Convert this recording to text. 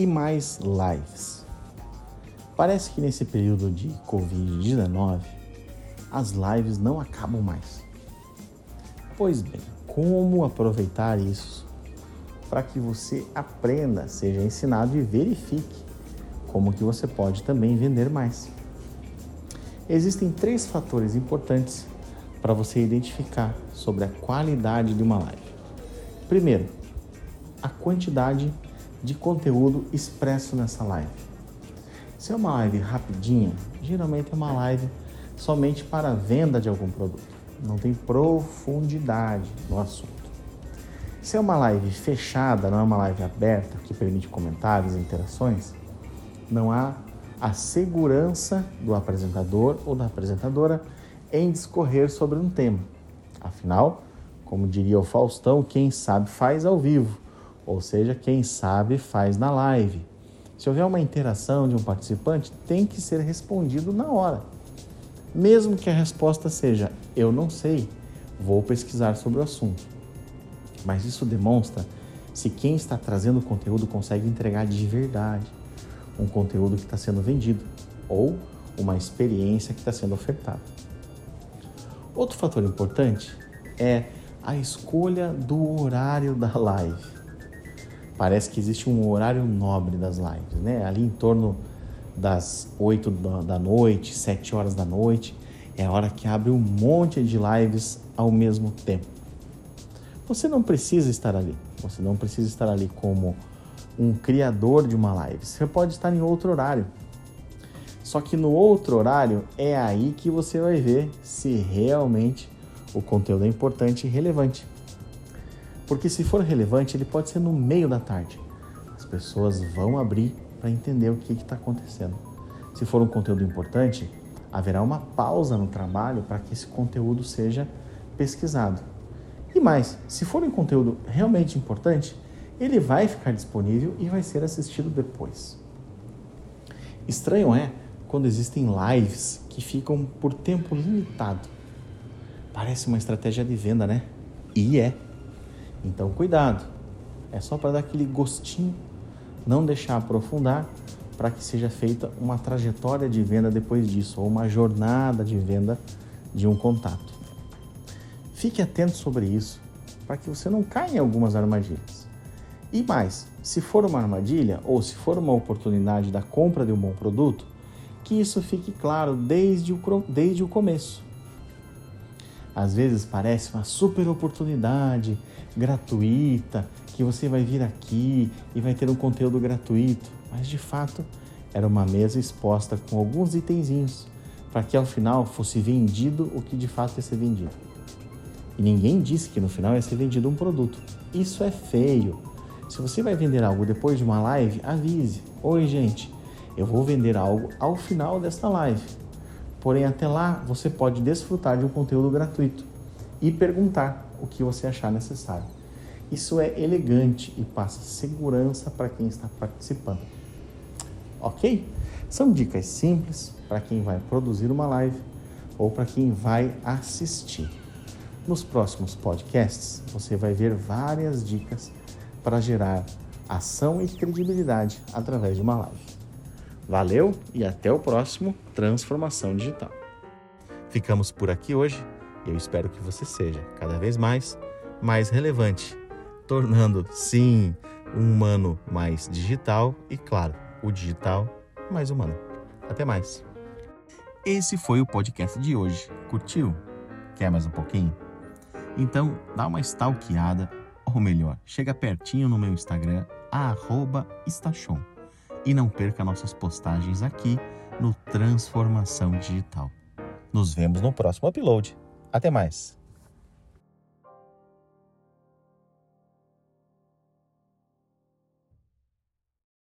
e mais lives. Parece que nesse período de Covid-19 as lives não acabam mais. Pois bem, como aproveitar isso para que você aprenda, seja ensinado e verifique como que você pode também vender mais. Existem três fatores importantes para você identificar sobre a qualidade de uma live. Primeiro, a quantidade de conteúdo expresso nessa live. Se é uma live rapidinha, geralmente é uma live somente para venda de algum produto. Não tem profundidade no assunto. Se é uma live fechada, não é uma live aberta que permite comentários e interações, não há a segurança do apresentador ou da apresentadora em discorrer sobre um tema. Afinal, como diria o Faustão, quem sabe faz ao vivo, ou seja, quem sabe faz na live. Se houver uma interação de um participante, tem que ser respondido na hora. Mesmo que a resposta seja eu não sei, vou pesquisar sobre o assunto. Mas isso demonstra se quem está trazendo o conteúdo consegue entregar de verdade um conteúdo que está sendo vendido ou uma experiência que está sendo ofertada. Outro fator importante é a escolha do horário da live. Parece que existe um horário nobre das lives, né? Ali em torno das 8 da noite, 7 horas da noite, é a hora que abre um monte de lives ao mesmo tempo. Você não precisa estar ali, você não precisa estar ali como um criador de uma live. Você pode estar em outro horário. Só que no outro horário é aí que você vai ver se realmente o conteúdo é importante e relevante. Porque se for relevante, ele pode ser no meio da tarde. As pessoas vão abrir para entender o que está acontecendo. Se for um conteúdo importante, haverá uma pausa no trabalho para que esse conteúdo seja pesquisado. E mais, se for um conteúdo realmente importante, ele vai ficar disponível e vai ser assistido depois. Estranho é quando existem lives que ficam por tempo limitado. Parece uma estratégia de venda, né? E é. Então, cuidado. É só para dar aquele gostinho não deixar aprofundar para que seja feita uma trajetória de venda depois disso, ou uma jornada de venda de um contato. Fique atento sobre isso para que você não caia em algumas armadilhas. E mais, se for uma armadilha ou se for uma oportunidade da compra de um bom produto, que isso fique claro desde o, desde o começo. Às vezes parece uma super oportunidade gratuita, que você vai vir aqui e vai ter um conteúdo gratuito, mas de fato era uma mesa exposta com alguns itenzinhos para que ao final fosse vendido o que de fato ia ser vendido. E ninguém disse que no final ia ser vendido um produto. Isso é feio. Se você vai vender algo depois de uma live, avise. Oi, gente, eu vou vender algo ao final desta live. Porém, até lá, você pode desfrutar de um conteúdo gratuito e perguntar o que você achar necessário. Isso é elegante e passa segurança para quem está participando. Ok? São dicas simples para quem vai produzir uma live ou para quem vai assistir. Nos próximos podcasts, você vai ver várias dicas para gerar ação e credibilidade através de uma live. Valeu e até o próximo Transformação Digital. Ficamos por aqui hoje eu espero que você seja cada vez mais mais relevante, tornando sim um humano mais digital e claro, o digital mais humano. Até mais. Esse foi o podcast de hoje. Curtiu? Quer mais um pouquinho? Então dá uma stalkeada, ou melhor, chega pertinho no meu Instagram, @estachon e não perca nossas postagens aqui no Transformação Digital. Nos vemos no próximo upload. Até mais!